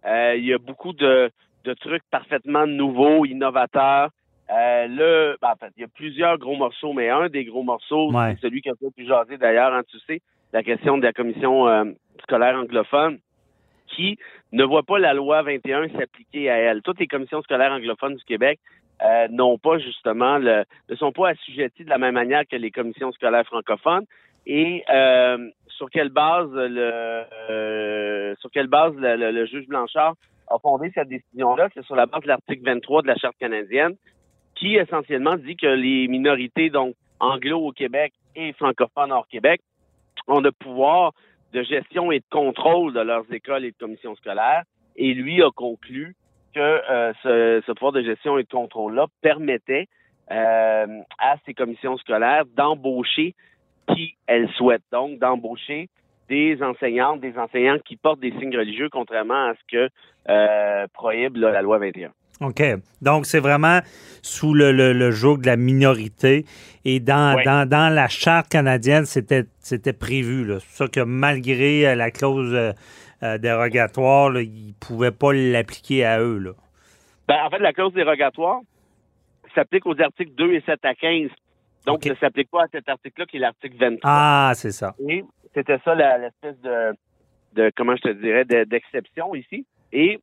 euh, il y a beaucoup de, de trucs parfaitement nouveaux, innovateurs. Euh, le, ben, en fait, il y a plusieurs gros morceaux, mais un des gros morceaux, Ouais. c'est celui qui a fait plus jaser d'ailleurs, hein, tu sais, la question de la commission euh, scolaire anglophone. qui ne voient pas la loi 21 s'appliquer à elle. Toutes les commissions scolaires anglophones du Québec euh, n'ont pas justement le, ne sont pas assujetties de la même manière que les commissions scolaires francophones. Et euh, sur quelle base le euh, sur quelle base le, le- le juge Blanchard a fondé cette décision-là, c'est sur la base de l'article 23 de la Charte canadienne, qui essentiellement dit que les minorités, donc anglo au Québec et francophones hors Québec, ont le pouvoir de gestion et de contrôle de leurs écoles et de commissions scolaires. Et lui a conclu que euh, ce, ce pouvoir de gestion et de contrôle-là permettait euh, à ces commissions scolaires d'embaucher qui elles souhaitent. Donc, d'embaucher des enseignantes, des enseignants qui portent des signes religieux, contrairement à ce que euh, prohibe là, la loi 21. OK. Donc, c'est vraiment sous le, le, le joug de la minorité. Et dans, Oui. dans, dans la charte canadienne, c'était prévu. C'est pour ça que malgré euh, la clause euh, dérogatoire, là, ils ne pouvaient pas l'appliquer à eux. Là. Ben, en fait, la clause dérogatoire s'applique aux articles 2 et 7 à 15. Donc, OK. ne s'applique pas à cet article-là qui est l'article 23. Ah, c'est ça. Et c'était ça l'espèce de, de, comment je te dirais, de- d'exception ici. Et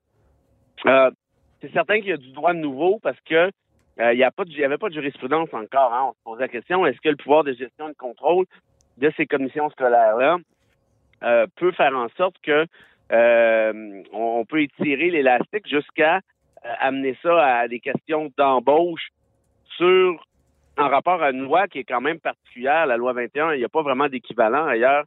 euh, c'est certain qu'il y a du droit nouveau parce que euh, il n'y avait pas de jurisprudence encore. hein. On se pose la question est-ce que le pouvoir de gestion et de contrôle de ces commissions scolaires-là euh, peut faire en sorte que euh, on, peut étirer l'élastique jusqu'à euh, amener ça à des questions d'embauche sur en rapport à une loi qui est quand même particulière, la loi 21. Il n'y a pas vraiment d'équivalent ailleurs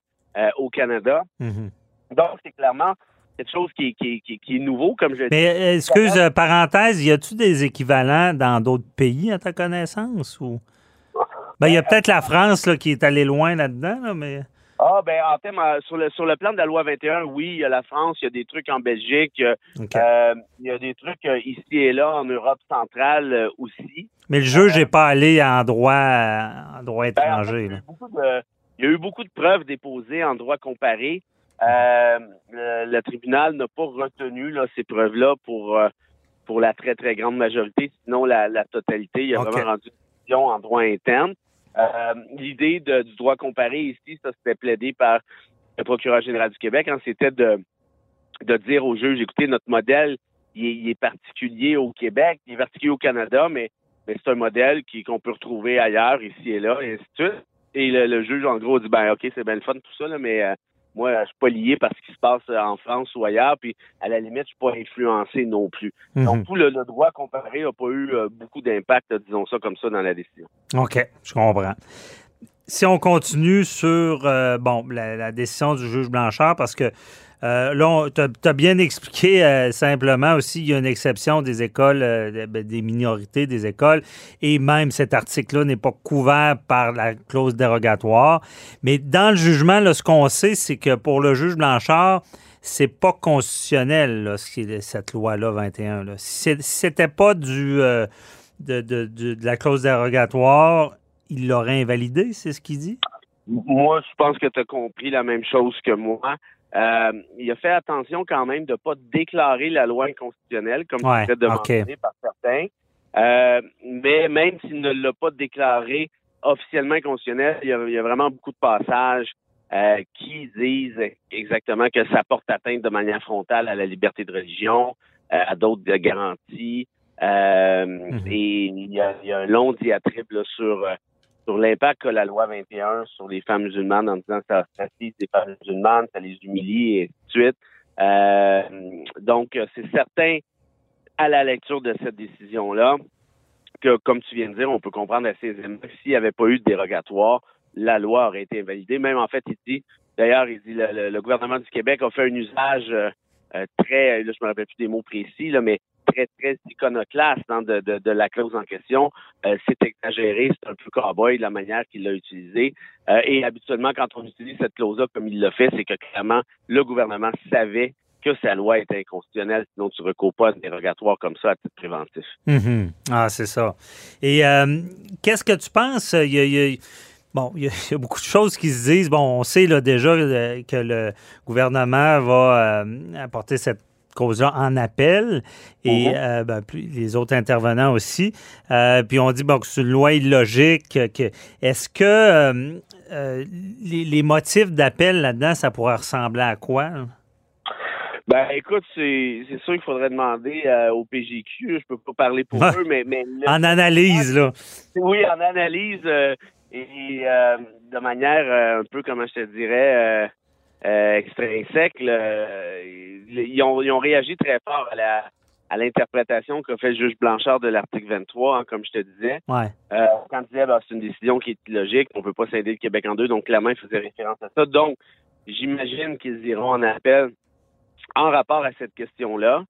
au Canada. Mhm. Donc, c'est clairement quelque chose qui, est- qui, est- qui, est- qui est nouveau, comme je Mais dis. excuse, euh, parenthèse, y a-tu des équivalents dans d'autres pays, à ta connaissance? Ou... Ben, il y a peut-être la France là, qui est allée loin là-dedans, là, mais. Ah, ben, en euh, sur le, sur le plan de la loi 21, oui, il y a la France, il y a des trucs en Belgique, euh, euh, il y a des trucs euh, ici et là en Europe centrale euh, aussi. mais le juge n'est pas allé en droit, en droit Ben, en fait, étranger. il, y a là. eu beaucoup de, il y a eu beaucoup de preuves déposées en droit comparé. Euh, le, tribunal n'a pas retenu là, ces preuves-là pour, euh, pour la très, très grande majorité, sinon la, la totalité. Il a vraiment rendu une décision en droit interne. Euh, L'idée du droit comparé ici, ça c'était plaidé par le procureur général du Québec, hein, c'était de, de dire au juge, écoutez, notre modèle, il est, il est particulier au Québec, il est particulier au Canada, mais, mais c'est un modèle qu'on peut retrouver ailleurs, ici et là, et ainsi de suite. Et le, le juge, en gros, dit, ben OK, c'est bien le fun tout ça, là, mais euh, moi, je suis pas lié par ce qui se passe euh, en France ou ailleurs, puis à la limite, je suis pas influencé non plus. Mhm. Donc, tout le, le droit comparé n'a pas eu euh, beaucoup d'impact, disons ça comme ça, dans la décision. OK, je comprends. Si on continue sur euh, bon la, la décision du juge Blanchard, parce que euh, là, tu as, bien expliqué euh, simplement aussi, il y a une exception des écoles, euh, ben, des minorités des écoles, et même cet article-là n'est pas couvert par la clause dérogatoire. Mais dans le jugement, là, ce qu'on sait, c'est que pour le juge Blanchard, c'est pas constitutionnel, ce qui est- cette loi-là 21. Là. Si c'était pas du, de, de- de- de la clause dérogatoire, il l'aurait invalidé, c'est ce qu'il dit? Moi, je pense que tu as compris la même chose que moi. Euh, il a fait attention quand même de ne pas déclarer la loi inconstitutionnelle, comme Ouais, c'était demandé par certains. Euh, mais même s'il ne l'a pas déclaré officiellement inconstitutionnel, il y a, il y a vraiment beaucoup de passages euh, qui disent exactement que ça porte atteinte de manière frontale à la liberté de religion, à d'autres garanties. Euh, Et il y, a, il y a un long diatribe là, sur sur l'impact qu'a la loi 21 sur les femmes musulmanes en disant que ça fragilise les femmes musulmanes, ça les humilie et ainsi de suite. Euh, donc, c'est certain, à la lecture de cette décision-là, que, comme tu viens de dire, on peut comprendre assez aisément que s'il n'y avait pas eu de dérogatoire, la loi aurait été invalidée. Même, en fait, il dit, d'ailleurs, il dit, le, le- gouvernement du Québec a fait un usage euh, euh, très, là, je me rappelle plus des mots précis, mais très, très iconoclaste hein, de, de, la clause en question. Euh, c'est exagéré, c'est un peu cowboy la manière qu'il l'a utilisé. Euh, et habituellement, quand on utilise cette clause-là comme il l'a fait, c'est que clairement, le gouvernement savait que sa loi était inconstitutionnelle, sinon tu ne recours pas à un dérogatoire comme ça à titre préventif. Mhm. Ah, c'est ça. Et euh, qu'est-ce que tu penses? Il y a, bon, il y, a, beaucoup de choses qui se disent. Bon, on sait déjà euh, que le gouvernement va apporter cette cause-là en appel et Mhm. euh, ben, les autres intervenants aussi. Euh, puis on dit bon, que c'est une loi illogique. Que, est-ce que euh, les, les motifs d'appel là-dedans, ça pourrait ressembler à quoi? Ben, écoute, c'est sûr qu'il faudrait demander euh, au PGQ. Je peux pas parler pour eux, mais, En analyse, là. oui, en analyse euh, et euh, de manière un peu, comment je te dirais, euh, extrinsèque, là, euh, ils, ont, ils ont réagi très fort à la à l'interprétation qu'a fait le juge Blanchard de l'article 23, hein, comme je te disais. Ouais. Euh, quand il disait bah, c'est une décision qui est logique, on peut pas scinder le Québec en deux, donc clairement, il faisait référence à ça. Donc, j'imagine qu'ils iront en appel en rapport à cette question-là.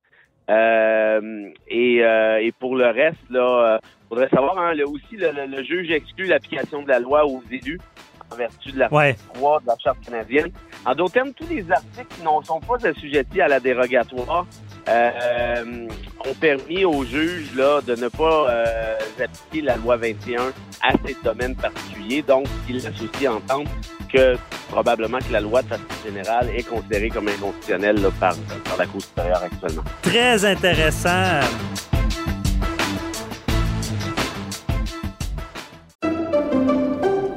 Euh, et, euh, et pour le reste, là, euh, faudrait savoir, hein, le- aussi, le, le- le juge exclut l'application de la loi aux élus en vertu de l'article Ouais. 3 de la Charte canadienne. En d'autres termes, tous les articles qui ne sont pas assujettis à la dérogatoire euh, ont permis aux juges là, de ne pas euh, appliquer la loi 21 à ces domaines particuliers. Donc, ils laissent aussi entendre que probablement que la loi de façon générale est considérée comme inconstitutionnelle là, par, par la Cour supérieure actuellement. Très intéressant.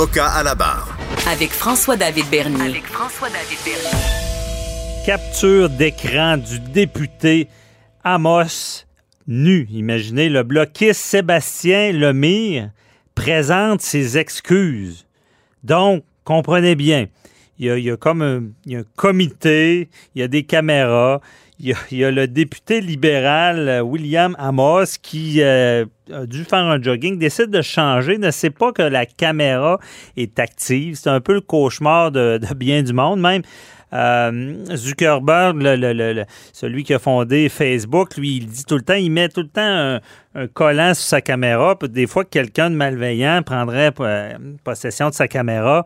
Avocat à la barre. Avec François-David Bernier. Avec François-David Bernier. Capture d'écran du député Amos nu. Imaginez, le bloquiste Sébastien Lemire présente ses excuses. Donc, comprenez bien, il y a, il y a comme un, il y a un comité, il y a des caméras, il y a, il y a le député libéral euh, William Amos qui euh, a dû faire un jogging, décide de changer, ne sait pas que la caméra est active. C'est un peu le cauchemar de, bien du monde même. Euh, Zuckerberg, celui qui a fondé Facebook, lui, il dit tout le temps, il met tout le temps un, collant sur sa caméra. Des fois, quelqu'un de malveillant prendrait euh, possession de sa caméra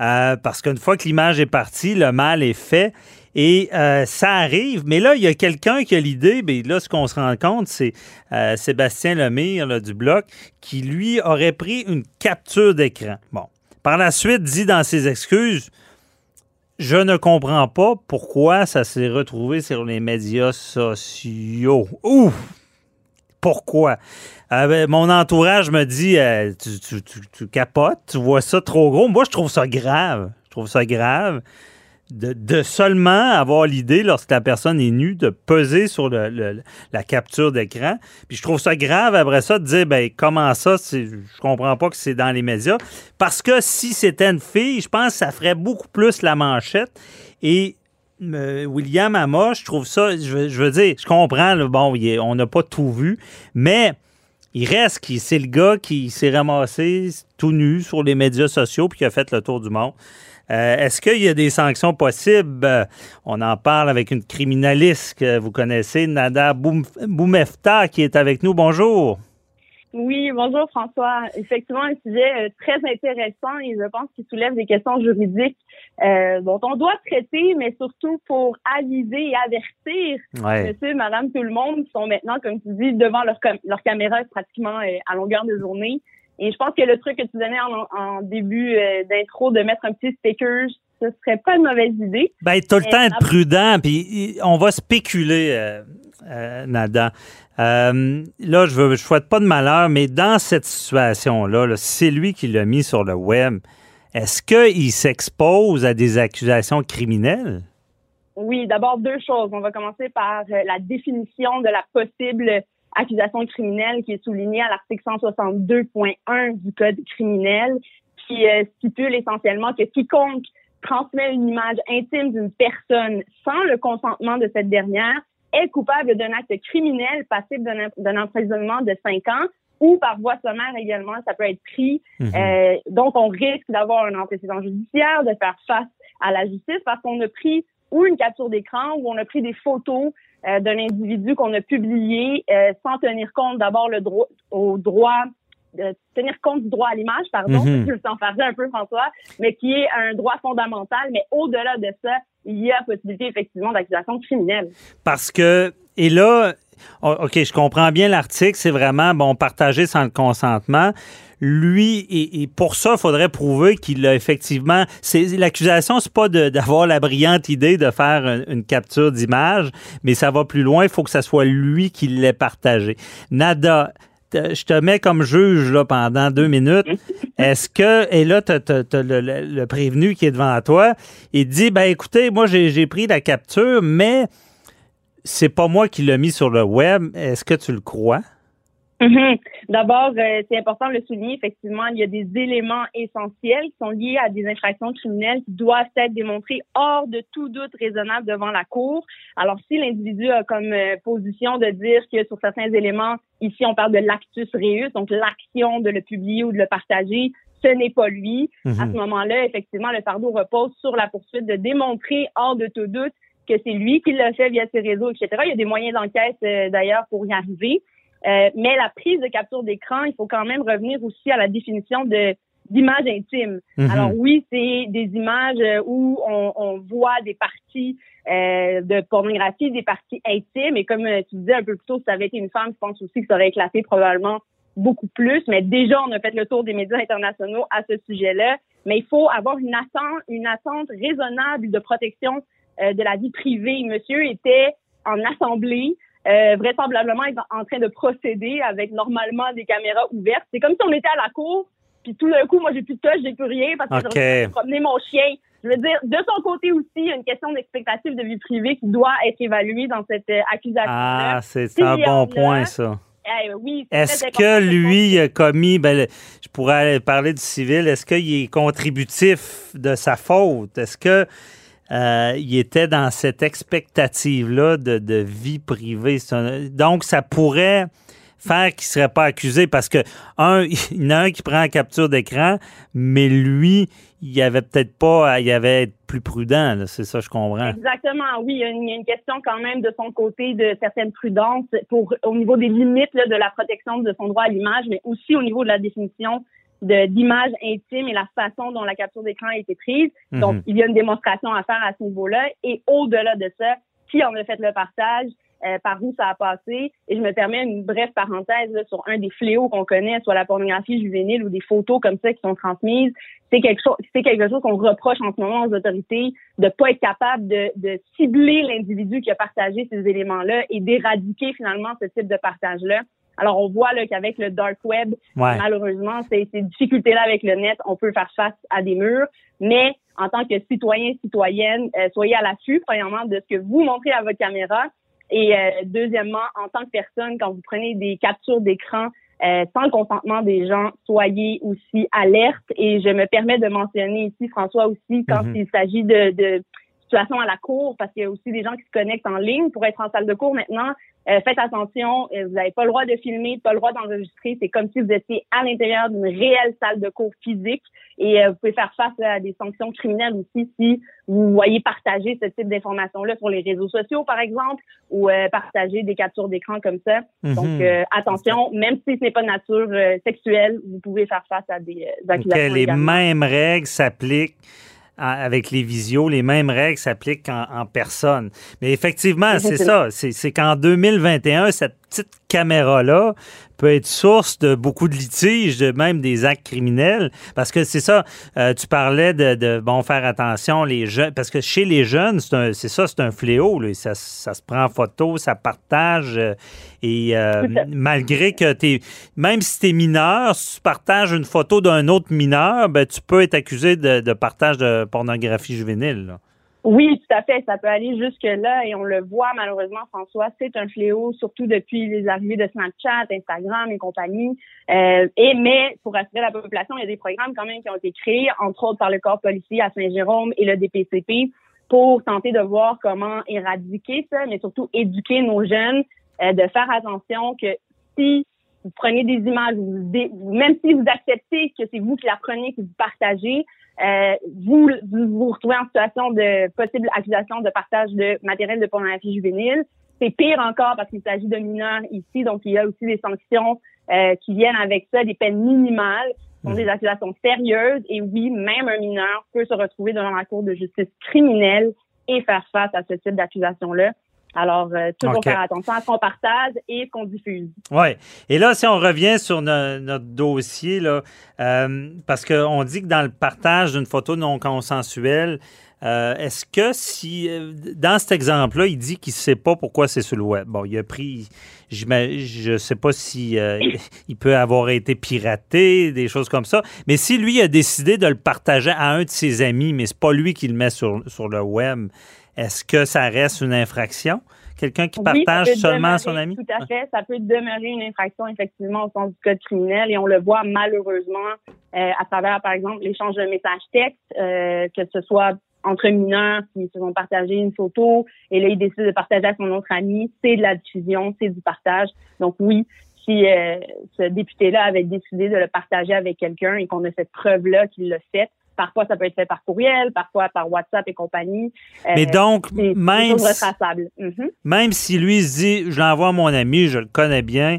euh, parce qu'une fois que l'image est partie, le mal est fait. Et euh, ça arrive, mais là, il y a quelqu'un qui a l'idée, ben là, ce qu'on se rend compte, c'est euh, Sébastien Lemire là, du Bloc, qui, lui, aurait pris une capture d'écran. Bon. Par la suite, dit dans ses excuses, je ne comprends pas pourquoi ça s'est retrouvé sur les médias sociaux. Ouf! Pourquoi? Euh, ben, mon entourage me dit euh, tu- tu capotes, tu vois ça trop gros. Moi, je trouve ça grave. Je trouve ça grave de, seulement avoir l'idée, lorsque la personne est nue, de peser sur la capture d'écran. Puis je trouve ça grave après ça de dire ben comment ça, je comprends pas que c'est dans les médias. Parce que si c'était une fille, je pense que ça ferait beaucoup plus la manchette. Et euh, William Amos, je trouve ça, je veux, dire, je comprends, bon, on n'a pas tout vu, mais il reste c'est le gars qui s'est ramassé tout nu sur les médias sociaux puis qui a fait le tour du monde. Euh, Est-ce qu'il y a des sanctions possibles? Euh, on en parle avec une criminaliste que vous connaissez, Nada Boum- Boumefta, qui est avec nous. Bonjour. Oui, bonjour François. Effectivement, un sujet euh, très intéressant et je pense qu'il soulève des questions juridiques euh, dont on doit traiter, mais surtout pour aviser et avertir Ouais. monsieur, madame, tout le monde qui sont maintenant, comme tu dis, devant leur, cam- leur caméra pratiquement à longueur de journée. Et je pense que le truc que tu donnais en, en début euh, d'intro de mettre un petit sticker, ce serait pas une mauvaise idée. Ben, tout le Mais temps être prudent, puis on va spéculer, euh, euh, Nada. Euh, là, je ne souhaite pas de malheur, mais dans cette situation-là, là, c'est lui qui l'a mis sur le web. Est-ce qu'il s'expose à des accusations criminelles? Oui, d'abord deux choses. On va commencer par euh, la définition de la possible accusation criminelle qui est soulignée à l'article 162.1 du Code criminel, qui euh, stipule essentiellement que quiconque transmet une image intime d'une personne sans le consentement de cette dernière est coupable d'un acte criminel passible d'un emprisonnement de cinq ans ou par voie sommaire également, ça peut être pris. Mhm. Euh, donc, on risque d'avoir un antécédent judiciaire, de faire face à la justice parce qu'on a pris ou une capture d'écran ou on a pris des photos euh, d'un individu qu'on a publié euh, sans tenir compte d'abord le droit au droit de tenir compte du droit à l'image, pardon, Mhm. je me un peu François, mais qui est un droit fondamental, mais au-delà de ça, il y a possibilité effectivement d'accusation criminelle. Parce que, et là, oh, OK, je comprends bien l'article, c'est vraiment, bon, partager sans le consentement. Lui, et, pour ça, il faudrait prouver qu'il a effectivement. L'accusation, c'est pas d'avoir la brillante idée de faire une, capture d'image, mais ça va plus loin. Il faut que ce soit lui qui l'ait partagé. Nada, je te mets comme juge là, pendant deux minutes. Est-ce que, et là, tu as, le, prévenu qui est devant toi, il dit, ben écoutez, moi j'ai pris la capture, mais c'est pas moi qui l'ai mis sur le web. Est-ce que tu le crois? Mhm. D'abord, euh, c'est important de le souligner, effectivement, il y a des éléments essentiels qui sont liés à des infractions criminelles qui doivent être démontrés hors de tout doute raisonnable devant la Cour. Alors, si l'individu a comme euh, position de dire que sur certains éléments, ici on parle de l'actus reus, donc l'action de le publier ou de le partager, ce n'est pas lui. À ce mhm. moment-là, effectivement, le fardeau repose sur la poursuite de démontrer hors de tout doute que c'est lui qui l'a fait via ses réseaux, etc. Il y a des moyens d'enquête euh, d'ailleurs pour y arriver. Euh, mais la prise de capture d'écran, il faut quand même revenir aussi à la définition de d'image intime. Mhm. Alors oui, c'est des images euh, où on, on voit des parties euh, de pornographie, des parties intimes. Et comme tu disais un peu plus tôt, si ça avait été une femme, je pense aussi que ça aurait éclaté probablement beaucoup plus. Mais déjà, on a fait le tour des médias internationaux à ce sujet-là. Mais il faut avoir une attente, une attente raisonnable de protection de la vie privée. Monsieur était en assemblée euh, vraisemblablement en train de procéder avec normalement des caméras ouvertes. C'est comme si on était à la cour, puis tout d'un coup, moi, j'ai plus de touche, j'ai plus rien parce que je promener mon chien. Je veux dire, de son côté aussi, il y a une question d'expectative de vie privée qui doit être évaluée dans cette euh, accusation. Ah, c'est un bon point, ça. Eh, oui, est-ce que lui a commis, ben, je pourrais parler du civil, est-ce qu'il est contributif de sa faute? Est-ce que euh, il était dans cette expectative-là de, vie privée. donc, ça pourrait faire qu'il ne serait pas accusé parce que, un, il y en a un qui prend la capture d'écran, mais lui, il avait peut-être pas, il avait être plus prudent, c'est ça, je comprends. Exactement, oui, il y, a une, question quand même de son côté de certaine prudence pour, au niveau des limites de la protection de son droit à l'image, mais aussi au niveau de la définition d'images intimes et la façon dont la capture d'écran a été prise. Mhm. Donc, il y a une démonstration à faire à ce niveau-là. Et au-delà de ça, qui en a fait le partage, euh, par où ça a passé? Et je me permets une brève parenthèse sur un des fléaux qu'on connaît, soit la pornographie juvénile ou des photos comme ça qui sont transmises. C'est quelque chose, c'est quelque chose qu'on reproche en ce moment aux autorités de pas être capable de, de cibler l'individu qui a partagé ces éléments-là et d'éradiquer finalement ce type de partage-là. Alors, on voit là, qu'avec le dark web, malheureusement, ces, ces difficultés-là avec le net, on peut faire face à des murs. Mais en tant que citoyen, citoyenne, euh, soyez à l'affût, premièrement, de ce que vous montrez à votre caméra. Et euh, deuxièmement, en tant que personne, quand vous prenez des captures d'écran euh, sans le consentement des gens, soyez aussi alerte. Et je me permets de mentionner ici, François, aussi, quand mm-hmm. il s'agit de, de situations à la cour, parce qu'il y a aussi des gens qui se connectent en ligne pour être en salle de cours maintenant. Euh, faites attention, euh, vous n'avez pas le droit de filmer, pas le droit d'enregistrer. C'est comme si vous étiez à l'intérieur d'une réelle salle de cours physique et euh, vous pouvez faire face à des sanctions criminelles aussi si vous voyez partager ce type d'informations-là sur les réseaux sociaux, par exemple, ou partager des captures d'écran comme ça. Mhm. Donc, attention, même si ce n'est pas de nature sexuelle, vous pouvez faire face à des accusations. les mêmes règles s'appliquent avec les visios, les mêmes règles s'appliquent en, personne. Mais effectivement, c'est ça. C'est qu'en 2021, cette petite caméra-là peut être source de beaucoup de litiges, de même des actes criminels. Parce que c'est ça, euh, tu parlais de, bon faire attention les jeunes, parce que chez les jeunes, c'est ça, c'est un fléau. Ça, se prend en photo, ça partage. Euh, et euh, malgré que tu même si tu es mineur, si tu partages une photo d'un autre mineur, ben, tu peux être accusé de, partage de pornographie juvénile. Oui, tout à fait. Ça peut aller jusque-là et on le voit malheureusement, François, c'est un fléau, surtout depuis les arrivées de Snapchat, Instagram et compagnie. Euh, et mais pour rassurer la population, il y a des programmes quand même qui ont été créés, entre autres par le corps policier à Saint-Jérôme et le DPCP, pour tenter de voir comment éradiquer ça, mais surtout éduquer nos jeunes, euh, de faire attention que si vous prenez des images, même si vous acceptez que c'est vous qui la prenez, que vous partagez, euh, vous, vous retrouvez en situation de possible accusation de partage de matériel de pornographie juvénile. C'est pire encore parce qu'il s'agit de mineurs ici, donc il y a aussi des sanctions euh, qui viennent avec ça, des peines minimales, ce sont des accusations sérieuses. Et oui, même un mineur peut se retrouver devant la cour de justice criminelle et faire face à ce type d'accusation-là. Alors, euh, toujours OK. faire attention à ce qu'on partage et ce qu'on diffuse. Oui. Et là, si on revient sur no- notre dossier, là, euh, parce qu'on dit que dans le partage d'une photo non consensuelle, euh, est-ce que si, euh, dans cet exemple-là, il dit qu'il ne sait pas pourquoi c'est sur le web. Bon, il a pris, je ne sais pas si euh, il peut avoir été piraté, des choses comme ça, mais si lui a décidé de le partager à un de ses amis, mais c'est pas lui qui le met sur, sur le web, est-ce que ça reste une infraction? Quelqu'un qui partage seulement à demeurer, son ami? Tout à fait. Ça peut demeurer une infraction, effectivement, au sens du code criminel. Et on le voit malheureusement euh, à travers, par exemple, l'échange de messages textes, euh, que ce soit entre mineurs qui se sont partagés une photo et là, ils décident de partager à son autre ami. C'est de la diffusion, c'est du partage. Donc oui, si euh, ce député-là avait décidé de le partager avec quelqu'un et qu'on a cette preuve-là qu'il l'a fait, Parfois, ça peut être fait par courriel, parfois par WhatsApp et compagnie. Mais Euh, donc, c'est des même si-. Mhm. Même si lui se dit, je l'envoie à mon ami, je le connais bien,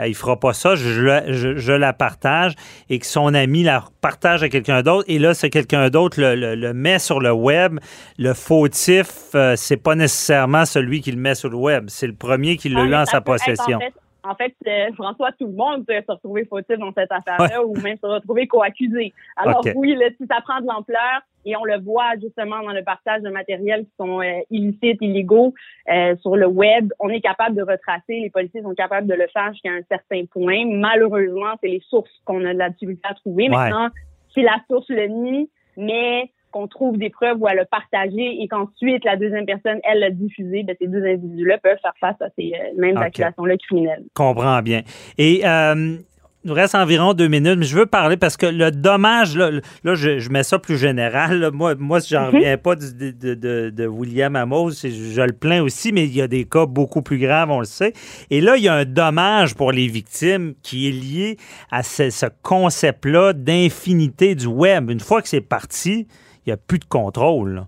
euh, il fera pas ça, je, la- je- je la partage et que son ami la partage à quelqu'un d'autre et là, c'est quelqu'un d'autre le, le- le met sur le web. Le fautif, euh, c'est pas nécessairement celui qui le met sur le web, c'est le premier qui l'a Ah, eu mais en sa possession. En fait, en fait, euh, François, tout le monde peut se retrouver fautif dans cette affaire-là Ouais. ou même se retrouver coaccusé. Alors oui, là, si ça prend de l'ampleur et on le voit justement dans le partage de matériels qui sont euh, illicites, illégaux euh, sur le web, on est capable de retracer, les policiers sont capables de le faire jusqu'à un certain point. Malheureusement, c'est les sources qu'on a de la difficulté à trouver. Ouais. Maintenant, si la source le nie, mais qu'on trouve des preuves où elle a partagé et qu'ensuite la deuxième personne, elle l'a diffusé, ben, ces deux individus-là peuvent faire face à ces euh, mêmes accusations-là criminelles. comprends bien. Et euh, il nous reste environ deux minutes, mais je veux parler parce que le dommage, là, là, je, je mets ça plus général. là. Moi, moi, j'en Mhm. reviens pas du- de, de- William Amos, je le plains aussi, mais il y a des cas beaucoup plus graves, on le sait. Et là, il y a un dommage pour les victimes qui est lié à ce, ce concept-là d'infinité du web. Une fois que c'est parti, il n'y a plus de contrôle. là.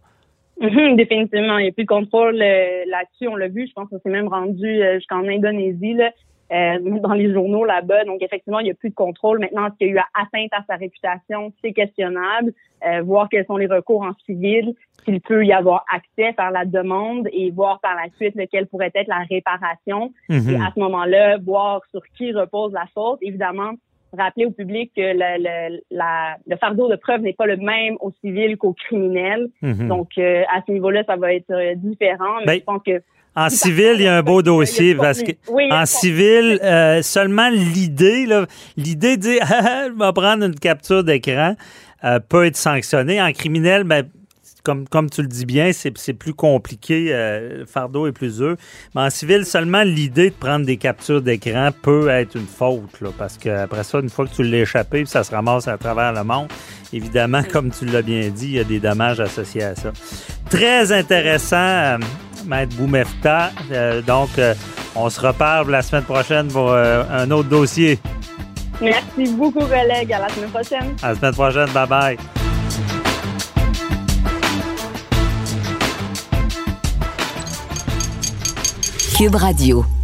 Mhm, définitivement, il n'y a plus de contrôle euh, là-dessus. On l'a vu, je pense que c'est même rendu euh, jusqu'en Indonésie, là, euh, dans les journaux là-bas. Donc, effectivement, il n'y a plus de contrôle. Maintenant, ce qu'il y a eu atteinte à sa réputation, c'est questionnable. Voir quels sont les recours en civil, s'il peut y avoir accès, faire la demande et voir par la suite lequel pourrait être la réparation. Mhm. Et à ce moment-là, voir sur qui repose la faute. Évidemment, rappeler au public que le, le, la- le fardeau de preuve n'est pas le même au civil qu'au criminel. Mhm. Donc, euh, à ce niveau-là, ça va être euh, différent. Mais Ben, je pense que En civil, il y a un beau dossier parce que Oui, en civil, euh, seulement l'idée, là, l'idée de dire je vais prendre une capture d'écran euh, peut être sanctionnée. En criminel, ben, comme, comme tu le dis bien, c'est plus compliqué, euh, le fardeau est plus dur. Mais en civil, seulement l'idée de prendre des captures d'écran peut être une faute, là, parce qu'après ça, une fois que tu l'as échappé, ça se ramasse à travers le monde, évidemment, comme tu l'as bien dit, il y a des dommages associés à ça. Très intéressant, euh, Maître Boumefta. Euh, donc, euh, on se reparle la semaine prochaine pour euh, un autre dossier. Merci beaucoup, collègues. À la semaine prochaine. À la semaine prochaine. Bye bye. Cube Radio.